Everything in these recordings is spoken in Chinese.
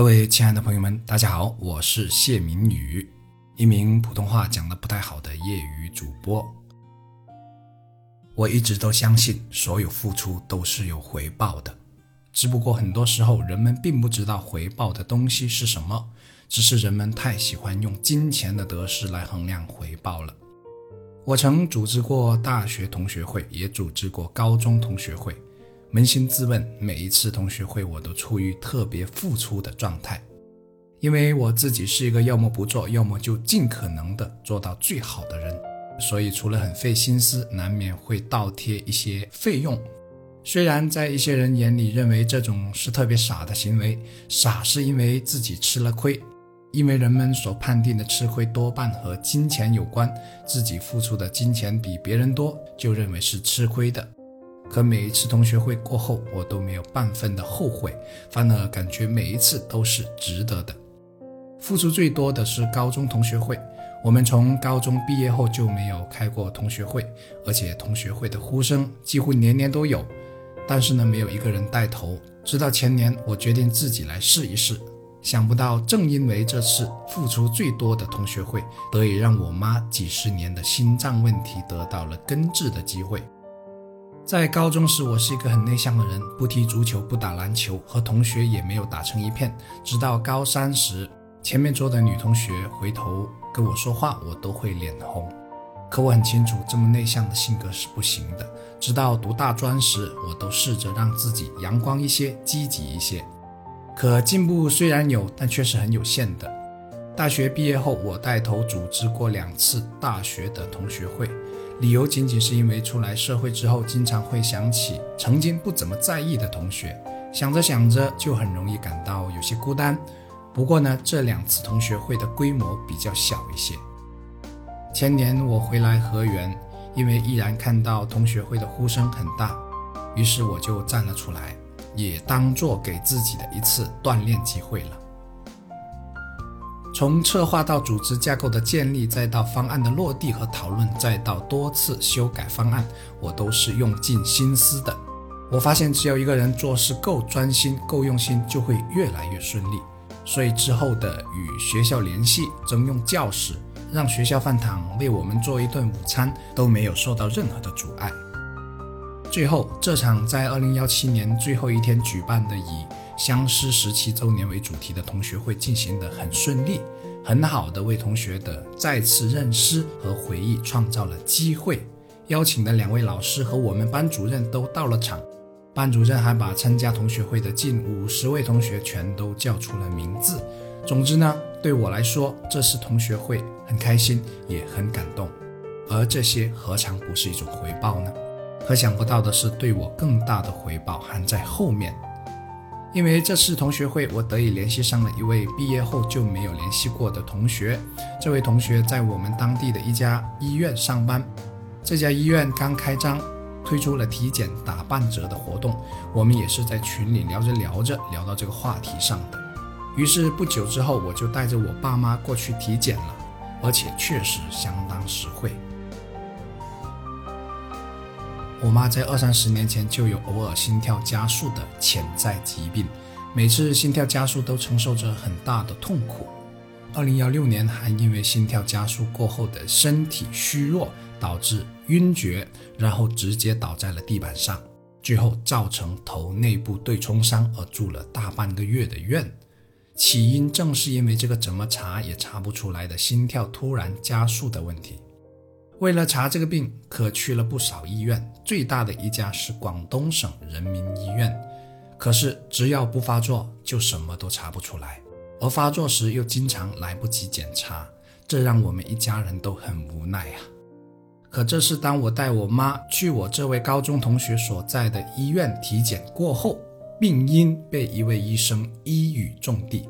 各位亲爱的朋友们，大家好，我是谢明宇，一名普通话讲得不太好的业余主播。我一直都相信，所有付出都是有回报的，只不过很多时候人们并不知道回报的东西是什么，只是人们太喜欢用金钱的得失来衡量回报了。我曾组织过大学同学会，也组织过高中同学会。扪心自问，每一次同学会，我都处于特别付出的状态，因为我自己是一个要么不做，要么就尽可能的做到最好的人，所以除了很费心思，难免会倒贴一些费用。虽然在一些人眼里认为这种是特别傻的行为，傻是因为自己吃了亏，因为人们所判定的吃亏多半和金钱有关，自己付出的金钱比别人多，就认为是吃亏的。可每一次同学会过后，我都没有半分的后悔，反而感觉每一次都是值得的。付出最多的是高中同学会，我们从高中毕业后就没有开过同学会，而且同学会的呼声几乎年年都有，但是呢，没有一个人带头。直到前年，我决定自己来试一试，想不到正因为这次付出最多的同学会，得以让我妈几十年的心脏问题得到了根治的机会。在高中时，我是一个很内向的人，不踢足球，不打篮球，和同学也没有打成一片。直到高三时，前面桌的女同学回头跟我说话，我都会脸红。可我很清楚，这么内向的性格是不行的。直到读大专时，我都试着让自己阳光一些，积极一些。可进步虽然有，但却是很有限的。大学毕业后，我带头组织过两次大学的同学会。理由仅仅是因为出来社会之后，经常会想起曾经不怎么在意的同学，想着想着就很容易感到有些孤单。不过呢，这两次同学会的规模比较小一些。前年我回来河源，因为依然看到同学会的呼声很大，于是我就站了出来，也当做给自己的一次锻炼机会了。从策划到组织架构的建立，再到方案的落地和讨论，再到多次修改方案，我都是用尽心思的。我发现，只要一个人做事够专心、够用心，就会越来越顺利。所以之后的与学校联系、征用教室、让学校饭堂为我们做一顿午餐，都没有受到任何的阻碍。最后，这场在二零幺七年最后一天举办的以。相识十七周年为主题的同学会进行得很顺利，很好的为同学的再次认识和回忆创造了机会。邀请的两位老师和我们班主任都到了场，班主任还把参加同学会的近五十位同学全都叫出了名字。总之呢，对我来说，这次同学会很开心，也很感动。而这些何尝不是一种回报呢？可想不到的是，对我更大的回报还在后面。因为这次同学会，我得以联系上了一位毕业后就没有联系过的同学。这位同学在我们当地的一家医院上班，这家医院刚开张，推出了体检打半折的活动。我们也是在群里聊着聊着聊到这个话题上的。于是不久之后，我就带着我爸妈过去体检了，而且确实相当实惠。我妈在二三十年前就有偶尔心跳加速的潜在疾病，每次心跳加速都承受着很大的痛苦。二零幺六年还因为心跳加速过后的身体虚弱，导致晕厥，然后直接倒在了地板上，最后造成头内部对冲伤而住了大半个月的院。起因正是因为这个怎么查也查不出来的心跳突然加速的问题。为了查这个病，可去了不少医院，最大的一家是广东省人民医院。可是只要不发作，就什么都查不出来，而发作时又经常来不及检查，这让我们一家人都很无奈啊。可这是当我带我妈去我这位高中同学所在的医院体检过后，病因被一位医生一语中的。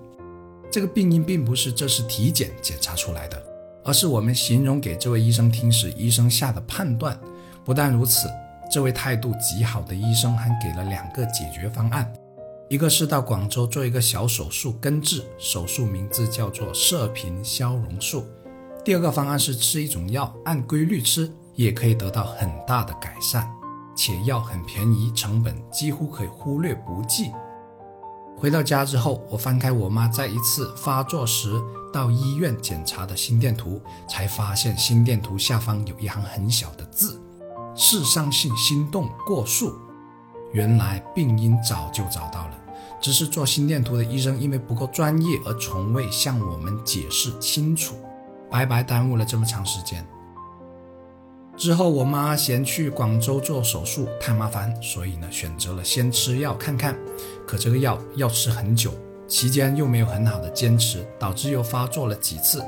这个病因并不是这次体检检查出来的。而是我们形容给这位医生听时，医生下的判断。不但如此，这位态度极好的医生还给了两个解决方案：一个是到广州做一个小手术根治，手术名字叫做射频消融术；第二个方案是吃一种药，按规律吃也可以得到很大的改善，且药很便宜，成本几乎可以忽略不计。回到家之后，我翻开我妈在一次发作时到医院检查的心电图，才发现心电图下方有一行很小的字：室上性心动过速。原来病因早就找到了，只是做心电图的医生因为不够专业而从未向我们解释清楚，白白耽误了这么长时间。之后，我妈嫌去广州做手术太麻烦，所以呢，选择了先吃药看看。可这个药要吃很久，期间又没有很好的坚持，导致又发作了几次。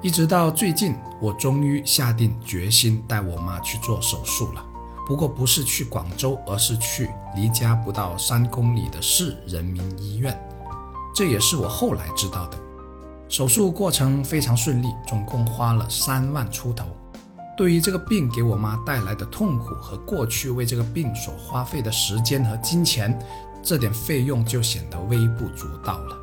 一直到最近，我终于下定决心带我妈去做手术了。不过不是去广州，而是去离家不到三公里的市人民医院。这也是我后来知道的。手术过程非常顺利，总共花了三万出头。对于这个病给我妈带来的痛苦和过去为这个病所花费的时间和金钱，这点费用就显得微不足道了。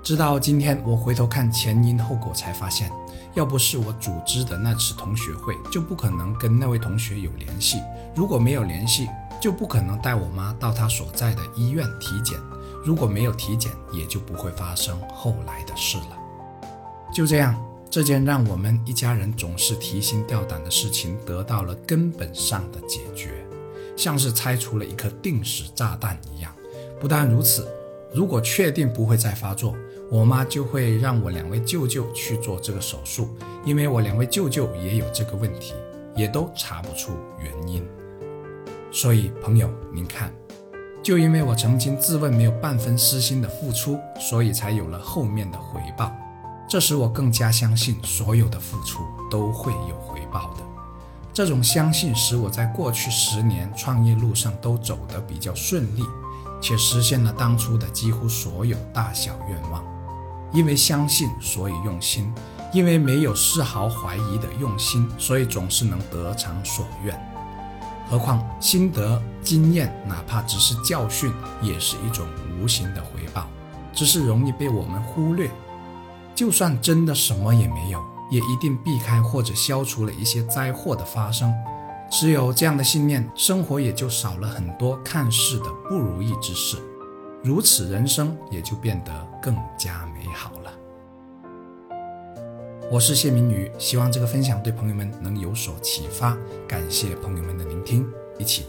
直到今天，我回头看前因后果，才发现，要不是我组织的那次同学会，就不可能跟那位同学有联系；如果没有联系，就不可能带我妈到她所在的医院体检；如果没有体检，也就不会发生后来的事了。就这样。这件让我们一家人总是提心吊胆的事情得到了根本上的解决，像是拆除了一颗定时炸弹一样。不但如此，如果确定不会再发作，我妈就会让我两位舅舅去做这个手术，因为我两位舅舅也有这个问题，也都查不出原因。所以，朋友，您看，就因为我曾经自问没有半分私心的付出，所以才有了后面的回报。这使我更加相信，所有的付出都会有回报的。这种相信使我在过去十年创业路上都走得比较顺利，且实现了当初的几乎所有大小愿望。因为相信，所以用心；因为没有丝毫怀疑的用心，所以总是能得偿所愿。何况心得经验，哪怕只是教训，也是一种无形的回报，只是容易被我们忽略。就算真的什么也没有，也一定避开或者消除了一些灾祸的发生。只有这样的信念，生活也就少了很多看似的不如意之事，如此人生也就变得更加美好了。我是谢明宇，希望这个分享对朋友们能有所启发。感谢朋友们的聆听，一起！